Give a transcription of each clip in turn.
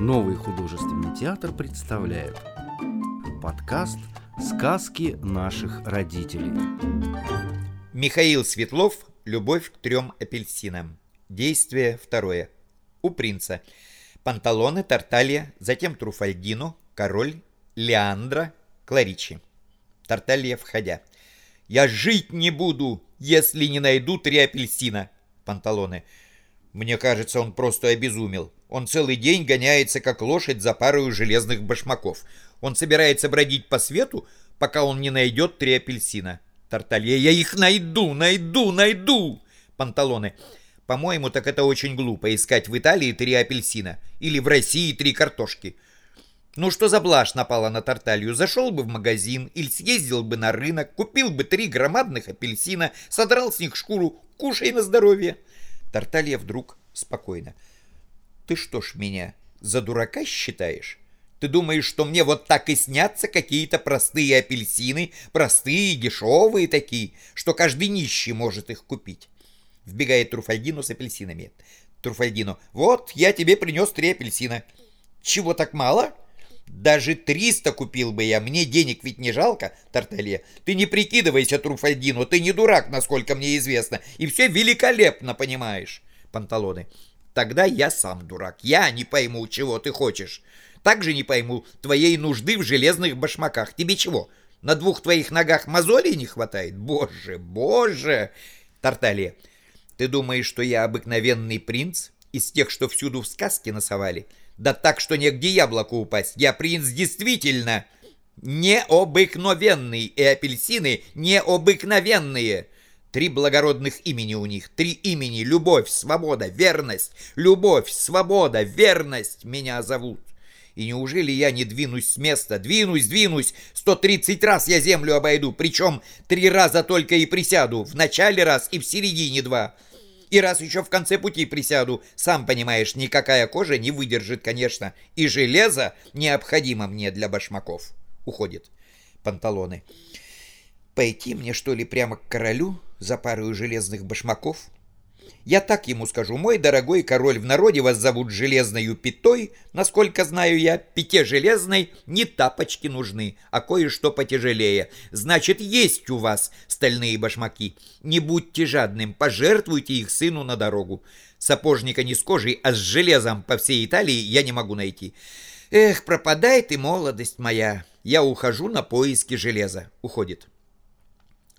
Новый художественный театр представляет подкаст «Сказки наших родителей». Михаил Светлов «Любовь к трем апельсинам». Действие второе. У принца. Панталоны, Тарталья, затем Труфальдино, Король, Леандра, Кларичи. Тарталья, входя. «Я жить не буду, если не найду три апельсина!» Панталоны. Мне кажется, он просто обезумел. Он целый день гоняется, как лошадь, за парою железных башмаков. Он собирается бродить по свету, пока он не найдет три апельсина. Тарталья, я их найду, найду, найду! Панталоны. По-моему, так это очень глупо искать в Италии три апельсина. Или в России три картошки. Ну что за блажь напала на Тарталью? Зашел бы в магазин или съездил бы на рынок, купил бы три громадных апельсина, содрал с них шкуру, кушай на здоровье. Тарталья вдруг спокойно. Ты что ж меня за дурака считаешь? Ты думаешь, что мне вот так и снятся какие-то простые апельсины, простые, дешевые такие, что каждый нищий может их купить? Вбегает Труфальдино с апельсинами. Труфальдино, вот, я тебе принес три апельсина. Чего так мало? Даже триста купил бы я, мне денег ведь не жалко, Тарталья. Ты не прикидывайся, Труфальдино, ты не дурак, насколько мне известно, и все великолепно понимаешь. Панталоны. Тогда я сам дурак, я не пойму, чего ты хочешь. Также не пойму твоей нужды в железных башмаках. Тебе чего, на двух твоих ногах мозолей не хватает? Боже, боже! Тарталья. Ты думаешь, что я обыкновенный принц из тех, что всюду в сказке насовали? — да так, что негде яблоку упасть. Я принц действительно необыкновенный, и апельсины необыкновенные. Три благородных имени у них, три имени — любовь, свобода, верность. Любовь, свобода, верность меня зовут. И неужели я не двинусь с места? Двинусь, двинусь. Сто тридцать раз я землю обойду, причем три раза только и присяду. В начале раз и в середине два. И раз еще в конце пути присяду, сам понимаешь, никакая кожа не выдержит, конечно. И железо необходимо мне для башмаков. Уходит. Панталоны. Пойти мне, что ли, прямо к королю за пару железных башмаков? Я так ему скажу, мой дорогой король, в народе вас зовут железною пятой, насколько знаю я, пяте железной не тапочки нужны, а кое-что потяжелее. Значит, есть у вас стальные башмаки. Не будьте жадным, пожертвуйте их сыну на дорогу. Сапожника не с кожей, а с железом по всей Италии я не могу найти. Эх, пропадай ты, молодость моя. Я ухожу на поиски железа. Уходит.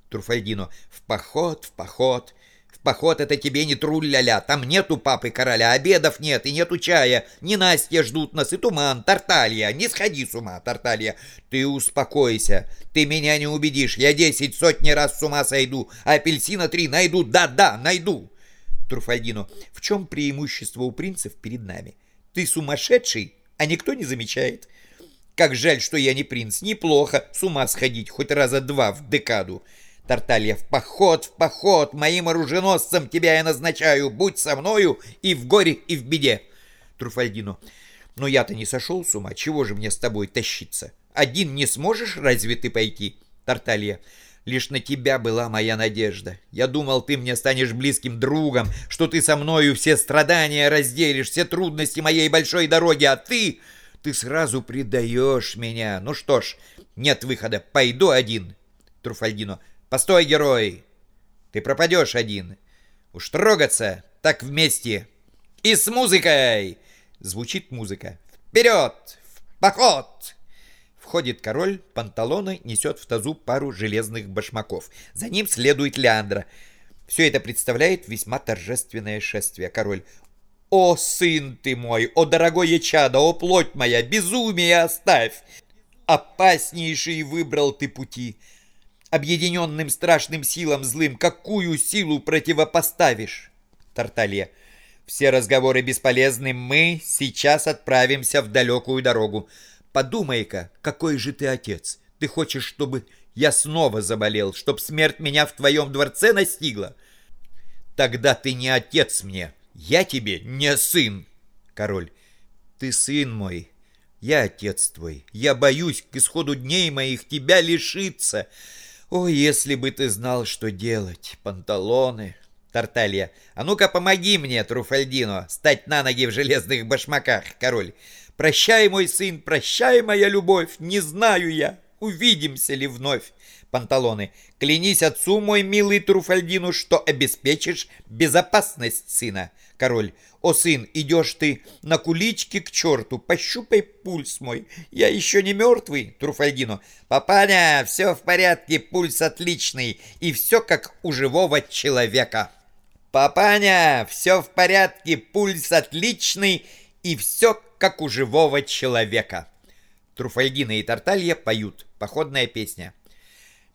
Труфальдино. В поход, в поход. В поход это тебе не труль-ля-ля, там нету папы короля, обедов нет и нету чая. Не Настя ждут нас и туман, Тарталья, не сходи с ума, Тарталья. Ты успокойся, ты меня не убедишь, я десять сотни раз с ума сойду, апельсина три найду, да-да, найду. Труфальдино, в чем преимущество у принцев перед нами? Ты сумасшедший, а никто не замечает. Как жаль, что я не принц, неплохо с ума сходить хоть раза два в декаду. Тарталья, в поход, в поход, моим оруженосцем тебя я назначаю, будь со мною и в горе, и в беде. Труфальдино, но я-то не сошел с ума, чего же мне с тобой тащиться? Один не сможешь разве ты пойти? Тарталья, лишь на тебя была моя надежда. Я думал, ты мне станешь близким другом, что ты со мною все страдания разделишь, все трудности моей большой дороги, а ты... Ты сразу предаешь меня. Ну что ж, нет выхода, пойду один. Труфальдино, Постой, герой! Ты пропадешь один. Уж трогаться, так вместе. И с музыкой! Звучит музыка. Вперед! В поход! Входит король, панталоны несет в тазу пару железных башмаков. За ним следует Леандра. Все это представляет весьма торжественное шествие. Король. «О, сын ты мой! О, дорогое чадо! О, плоть моя! Безумие оставь! Опаснейший выбрал ты пути!» Объединенным страшным силам злым, какую силу противопоставишь? Тарталья. Все разговоры бесполезны, мы сейчас отправимся в далекую дорогу. Подумай-ка, какой же ты отец? Ты хочешь, чтобы я снова заболел, чтоб смерть меня в твоем дворце настигла? Тогда ты не отец мне, я тебе не сын. Король. Ты сын мой, я отец твой. Я боюсь к исходу дней моих тебя лишиться. О, если бы ты знал, что делать, панталоны. Тарталья, а ну-ка помоги мне, Труфальдино, стать на ноги в железных башмаках, король. Прощай, мой сын, прощай, моя любовь, не знаю я, увидимся ли вновь. Панталоны. Клянись отцу, мой милый Труфальдину, что обеспечишь безопасность сына. Король. О, сын, идешь ты на кулички к черту, пощупай пульс мой. Я еще не мертвый, Труфальдину. Папаня, все в порядке, пульс отличный, и все как у живого человека. Папаня, все в порядке, пульс отличный, и все как у живого человека. Труфальдина и Тарталья поют. Походная песня.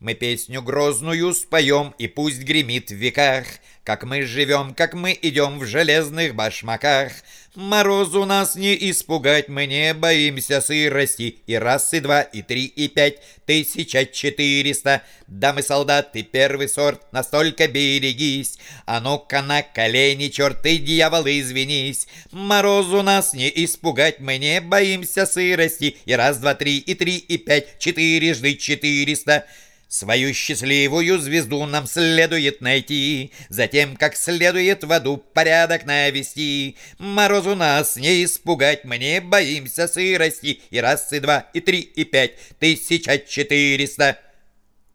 Мы песню грозную споем, и пусть гремит в веках, Как мы живем, как мы идем в железных башмаках. Морозу нас не испугать, мы не боимся сырости. И раз, и два, и три, и пять, тысяча четыреста. Дамы солдаты, первый сорт, настолько берегись. А ну-ка на колени, черт ты, дьявол, извинись. Морозу нас не испугать, мы не боимся сырости. И раз, два, три, и три, и пять, четырежды четыреста. Свою счастливую звезду нам следует найти, Затем, как следует в аду порядок навести. Морозу нас не испугать, мы не боимся сырости. И раз, и два, и три, и пять, тысяча четыреста.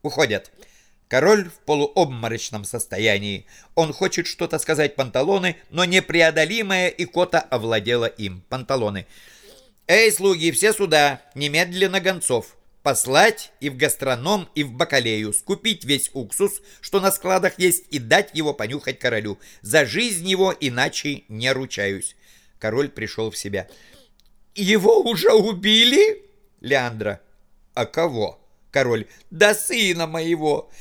Уходят. Король в полуобморочном состоянии. Он хочет что-то сказать Панталоны, но непреодолимая икота овладела им. Панталоны. «Эй, слуги, все сюда! Немедленно гонцов!» Послать и в гастроном, и в бакалею, скупить весь уксус, что на складах есть, и дать его понюхать королю. За жизнь его иначе не ручаюсь. Король пришел в себя. «Его уже убили?» Леандра. «А кого?» Король. «Да сына моего!»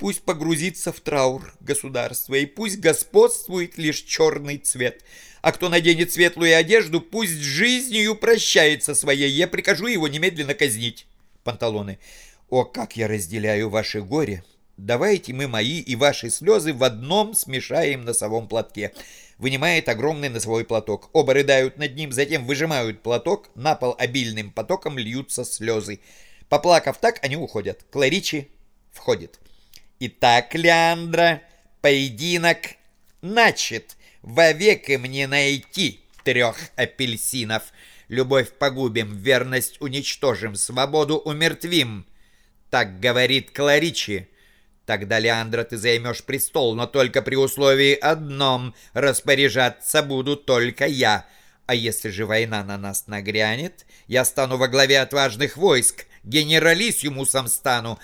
Пусть погрузится в траур государства, и пусть господствует лишь черный цвет. А кто наденет светлую одежду, пусть жизнью прощается своей, я прикажу его немедленно казнить панталоны. «О, как я разделяю ваше горе! Давайте мы мои и ваши слезы в одном смешаем носовом платке». Вынимает огромный носовой платок. Оба рыдают над ним, затем выжимают платок, на пол обильным потоком льются слезы. Поплакав так, они уходят. Кларичи входит. «Итак, Леандра, поединок начат. Вовеки мне найти трех апельсинов». Любовь погубим, верность уничтожим, свободу умертвим. Так говорит Кларичи. Тогда, Леандра, ты займешь престол, но только при условии одном — распоряжаться буду только я. А если же война на нас нагрянет, я стану во главе отважных войск, генералиссимусом стану.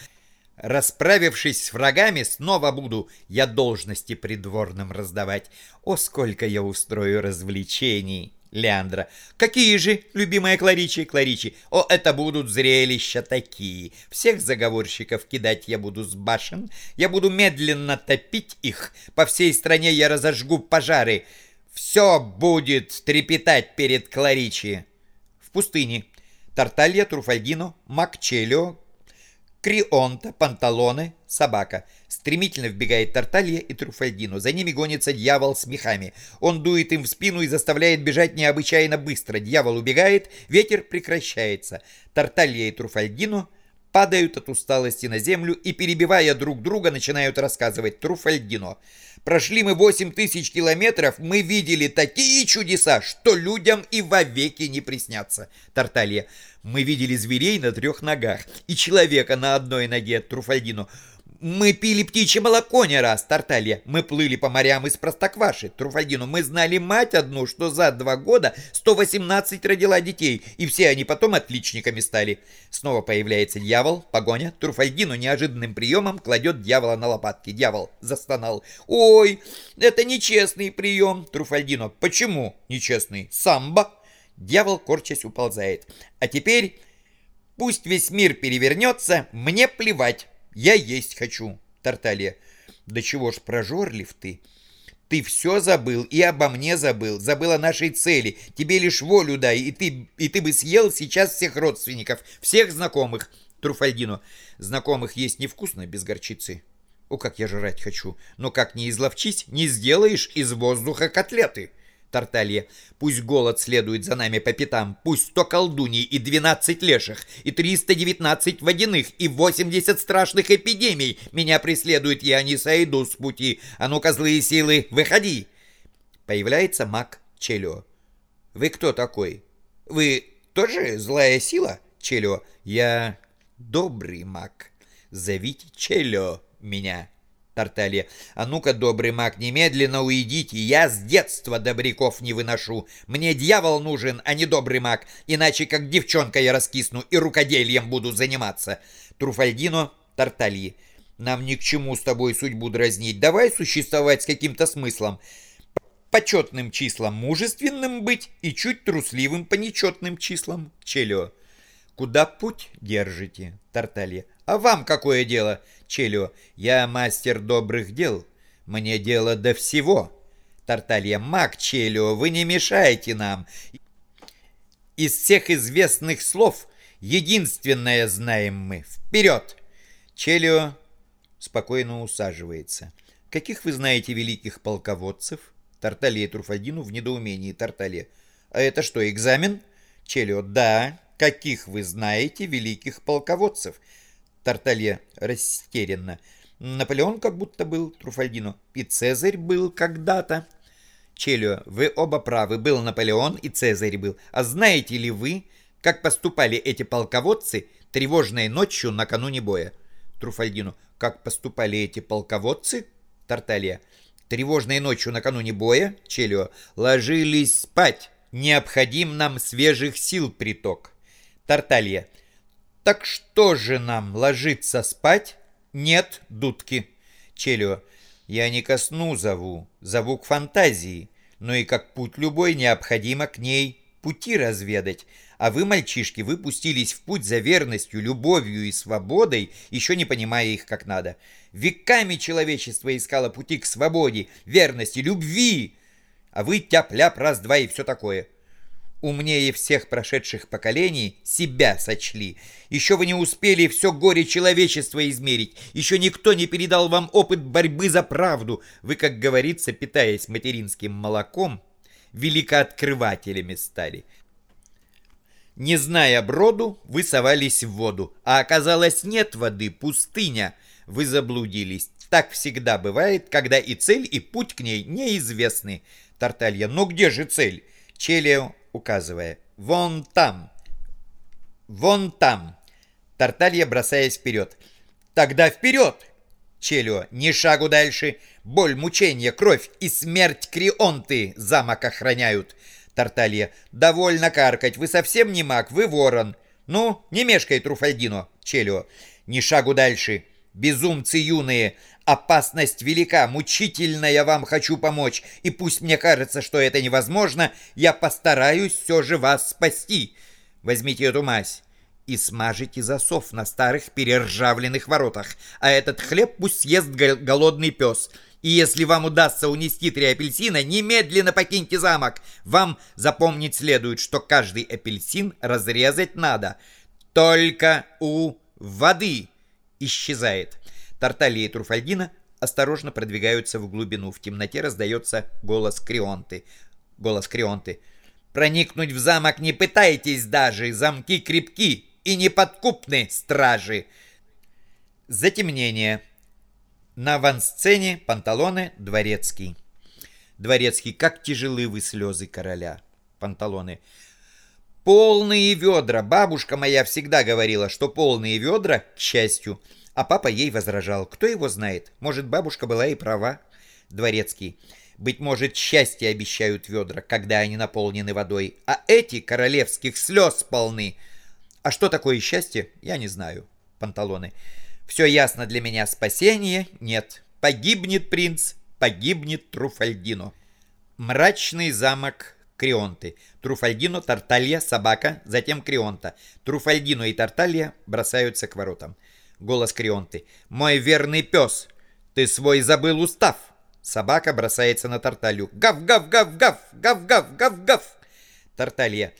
Расправившись с врагами, снова буду я должности придворным раздавать. О, сколько я устрою развлечений!» Леандра. Какие же, любимая Кларичи, Кларичи? О, это будут зрелища такие. Всех заговорщиков кидать я буду с башен. Я буду медленно топить их. По всей стране я разожгу пожары. Все будет трепетать перед Кларичи. В пустыне. Тарталья, Труфальдино, Макчелио, Крионта, Панталоны, собака. Стремительно вбегает Тарталья и Труфальдино. За ними гонится дьявол с мехами. Он дует им в спину и заставляет бежать необычайно быстро. Дьявол убегает, ветер прекращается. Тарталья и Труфальдино падают от усталости на землю и, перебивая друг друга, начинают рассказывать Труфальдино. Прошли мы восемь тысяч километров, мы видели такие чудеса, что людям и вовеки не приснятся. Тарталья. Мы видели зверей на трех ногах и человека на одной ноге, Труфальдино. Мы пили птичье молоко не раз, Тарталья. Мы плыли по морям из Простокваши, Труфальдину. Мы знали мать одну, что за два года 118 родила детей, и все они потом отличниками стали. Снова появляется дьявол, погоня. Труфальдину неожиданным приемом кладет дьявола на лопатки. Дьявол застонал. «Ой, это нечестный прием, Труфальдино. Почему нечестный? Самбо!» Дьявол, корчась, уползает. «А теперь пусть весь мир перевернется, мне плевать». Я есть хочу, Тарталья. Да чего ж прожорлив ты? Ты все забыл и обо мне забыл, забыл о нашей цели. Тебе лишь волю дай, и ты, и ты бы съел сейчас всех родственников, всех знакомых. Труфальдино, знакомых есть невкусно без горчицы. О, как я жрать хочу. Но как не изловчись, не сделаешь из воздуха котлеты. Тарталья. Пусть голод следует за нами по пятам, пусть сто колдуний и двенадцать леших, и триста девятнадцать водяных, и восемьдесят страшных эпидемий меня преследуют, я не сойду с пути. А ну-ка, злые силы, выходи!» Появляется маг Челио. «Вы кто такой?» Вы тоже злая сила, Челио? Я добрый маг. Зовите Челио меня. Тарталья. «А ну-ка, добрый маг, немедленно уйдите, я с детства добряков не выношу. Мне дьявол нужен, а не добрый маг, иначе как девчонка я раскисну и рукоделием буду заниматься». Труфальдино Тартальи. «Нам ни к чему с тобой судьбу дразнить, давай существовать с каким-то смыслом» почетным числам мужественным быть и чуть трусливым по нечетным числам. Челио. Куда путь держите, Тарталья? А вам какое дело, Челио? Я мастер добрых дел. Мне дело до всего. Тарталья. Маг Челио, вы не мешаете нам. Из всех известных слов единственное знаем мы. Вперед! Челио спокойно усаживается. Каких вы знаете великих полководцев? Тарталья и Труфальдину в недоумении Тарталья. А это что, экзамен? Челио. Да, каких вы знаете великих полководцев?» Тарталья растерянно. «Наполеон как будто был, Труфальдино, и Цезарь был когда-то». Челио, вы оба правы, был Наполеон и Цезарь был. А знаете ли вы, как поступали эти полководцы тревожной ночью накануне боя? Труфальдино, как поступали эти полководцы? Тарталья, тревожной ночью накануне боя? Челио, ложились спать. Необходим нам свежих сил приток. Тарталья. Так что же нам, ложиться спать? Нет, дудки. Челио. Я не ко сну зову, зову к фантазии. Но и как путь любой, необходимо к ней пути разведать. А вы, мальчишки, вы пустились в путь за верностью, любовью и свободой, еще не понимая их как надо. Веками человечество искало пути к свободе, верности, любви. А вы тяп-ляп раз-два и все такое умнее всех прошедших поколений, себя сочли. Еще вы не успели все горе человечества измерить. Еще никто не передал вам опыт борьбы за правду. Вы, как говорится, питаясь материнским молоком, великооткрывателями стали. Не зная броду, вы совались в воду, а оказалось нет воды, пустыня. Вы заблудились. Так всегда бывает, когда и цель, и путь к ней неизвестны. Тарталья, но где же цель? Челио указывая. «Вон там! Вон там!» Тарталья бросаясь вперед. «Тогда вперед!» Челио, ни шагу дальше. Боль, мучение, кровь и смерть Крионты замок охраняют. Тарталья, довольно каркать, вы совсем не маг, вы ворон. Ну, не мешкай, Труфальдино. Челио, ни шагу дальше. Безумцы юные, Опасность велика, мучительно я вам хочу помочь, и пусть мне кажется, что это невозможно, я постараюсь все же вас спасти. Возьмите эту мазь и смажите засов на старых перержавленных воротах, а этот хлеб пусть съест голодный пес. И если вам удастся унести три апельсина, немедленно покиньте замок. Вам запомнить следует, что каждый апельсин разрезать надо. Только у воды исчезает. Тарталья и Труфальдина осторожно продвигаются в глубину. В темноте раздается голос Крионты. Голос Крионты. «Проникнуть в замок не пытайтесь даже, замки крепки и неподкупны, стражи!» Затемнение. На авансцене панталоны Дворецкий. Дворецкий, как тяжелы вы слезы короля. Панталоны. Полные ведра. Бабушка моя всегда говорила, что полные ведра, к счастью, а папа ей возражал. Кто его знает? Может, бабушка была и права? Дворецкий. Быть может, счастье обещают ведра, когда они наполнены водой, а эти королевских слез полны. А что такое счастье, я не знаю. Панталоны. Все ясно для меня. Спасение нет. Погибнет принц, погибнет Труфальдино. Мрачный замок Крионты. Труфальдино, Тарталья, собака, затем Крионта. Труфальдино и Тарталья бросаются к воротам. Голос Крионты. «Мой верный пес! Ты свой забыл устав!» Собака бросается на Тарталью. «Гав-гав-гав-гав! Гав-гав-гав-гав!» Тарталья.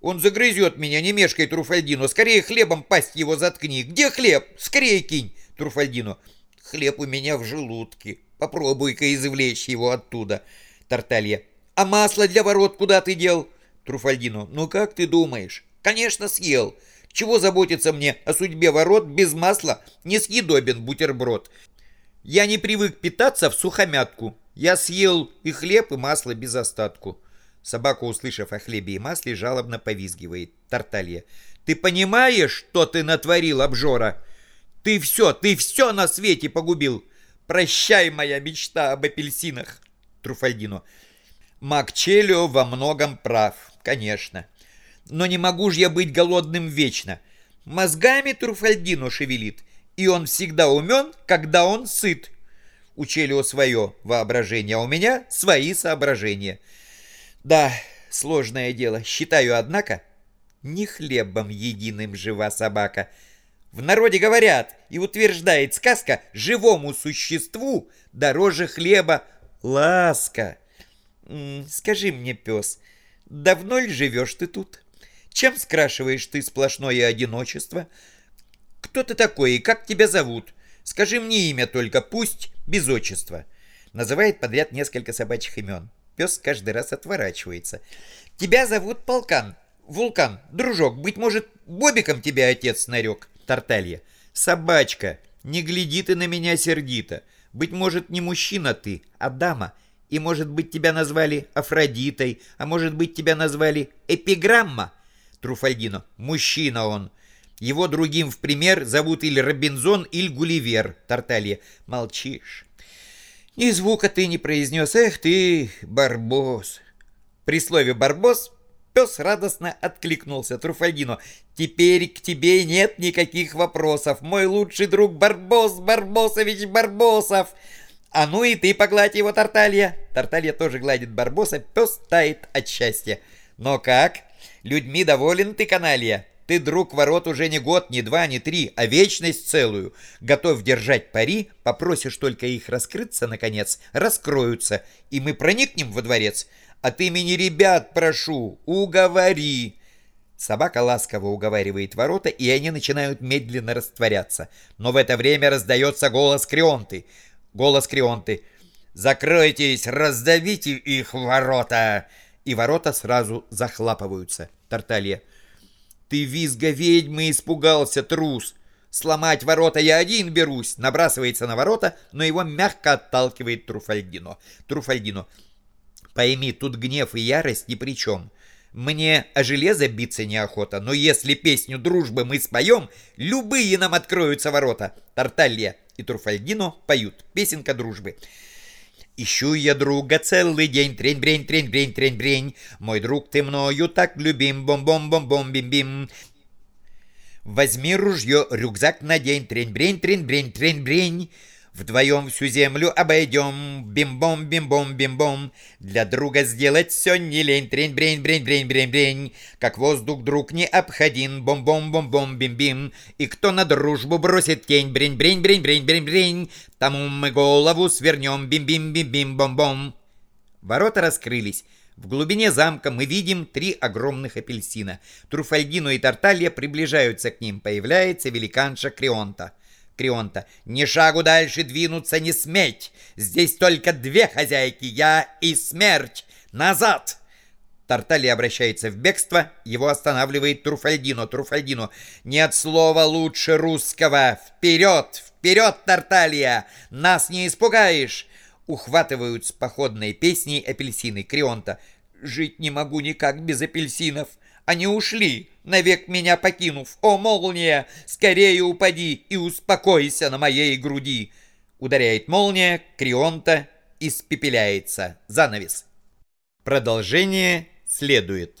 «Он загрызет меня, не мешкай, Труфальдино! Скорее хлебом пасть его заткни! Где хлеб? Скорее кинь!» Труфальдино. «Хлеб у меня в желудке. Попробуй-ка извлечь его оттуда!» Тарталья. «А масло для ворот куда ты дел?» Труфальдино. «Ну как ты думаешь?» «Конечно съел!» Чего заботиться мне о судьбе ворот без масла? Несъедобен бутерброд. Я не привык питаться в сухомятку. Я съел и хлеб, и масло без остатку. Собака, услышав о хлебе и масле, жалобно повизгивает. Тарталья. «Ты понимаешь, что ты натворил, обжора? Ты все, ты все на свете погубил! Прощай, моя мечта об апельсинах!» Труфальдино. Макчелио во многом прав, конечно. Но не могу же я быть голодным вечно. Мозгами Труфальдино шевелит, и он всегда умен, когда он сыт. У Челио свое воображение, а у меня свои соображения. Да, сложное дело. Считаю, однако, не хлебом единым жива собака. В народе говорят и утверждает сказка живому существу дороже хлеба ласка. Скажи мне, пес, давно ли живешь ты тут? Чем скрашиваешь ты сплошное одиночество? Кто ты такой и как тебя зовут? Скажи мне имя только, пусть без отчества. Называет подряд несколько собачьих имен. Пес каждый раз отворачивается. Тебя зовут Полкан. Вулкан, дружок, быть может, Бобиком тебя отец нарек. Тарталья. Собачка, не гляди ты на меня сердито. Быть может, не мужчина ты, а дама. И, может быть, тебя назвали Афродитой, а может быть, тебя назвали Эпиграмма. Труфальдино. Мужчина он. Его другим в пример зовут или Робинзон, или Гулливер. Тарталья. Молчишь. Ни звука ты не произнес. Эх ты, Барбос. При слове «барбос» пес радостно откликнулся Труфальдино. «Теперь к тебе нет никаких вопросов. Мой лучший друг Барбос Барбосович Барбосов!» «А ну и ты погладь его, Тарталья!» Тарталья тоже гладит Барбоса, пес тает от счастья. «Но как? Людьми доволен ты, каналья?» Ты, друг ворот, уже не год, не два, не три, а вечность целую. Готов держать пари, попросишь только их раскрыться, наконец, раскроются, и мы проникнем во дворец. От имени ребят прошу, уговори. Собака ласково уговаривает ворота, и они начинают медленно растворяться. Но в это время раздается голос Крионты. Голос Крионты. «Закройтесь, раздавите их ворота!» И ворота сразу захлапываются. Тарталья. Ты визга ведьмы испугался, трус. Сломать ворота я один берусь. Набрасывается на ворота, но его мягко отталкивает Труфальдино. Труфальдино. Пойми, тут гнев и ярость ни при чем. Мне о железо биться неохота, но если песню дружбы мы споем, любые нам откроются ворота. Тарталья и Труфальдино поют. Песенка дружбы. Ищу я друга целый день, трень-брень, трень-брень, трень-брень. Мой друг, ты мною так любим, бом-бом-бом-бом-бим-бим. Возьми ружье, рюкзак надень, трень-брень, трень-брень, трень-брень. Вдвоем всю землю обойдем, бим-бом, бим-бом, бим-бом. Для друга сделать все не лень, трень, брень, брень, брень, брень, брень. Как воздух друг не обходим, бом-бом, бом-бом, бим-бим. И кто на дружбу бросит тень, брень, брень, брень, брень, брень, брень. Тому мы голову свернем, бим-бим, бим-бим, бом-бом. Ворота раскрылись. В глубине замка мы видим три огромных апельсина. Труфальдино и Тарталья приближаются к ним. Появляется великанша Крионта. Крионта. «Ни шагу дальше двинуться не сметь! Здесь только две хозяйки, я и смерть! Назад!» Тарталья обращается в бегство, его останавливает Труфальдино. Труфальдино. «Нет слова лучше русского! Вперед! Вперед, Тарталья! Нас не испугаешь!» Ухватывают с походной песней апельсины Крионта. «Жить не могу никак без апельсинов!» Они ушли, навек меня покинув. О, молния, скорее упади и успокойся на моей груди. Ударяет молния, Крионта испепеляется. Занавес. Продолжение следует.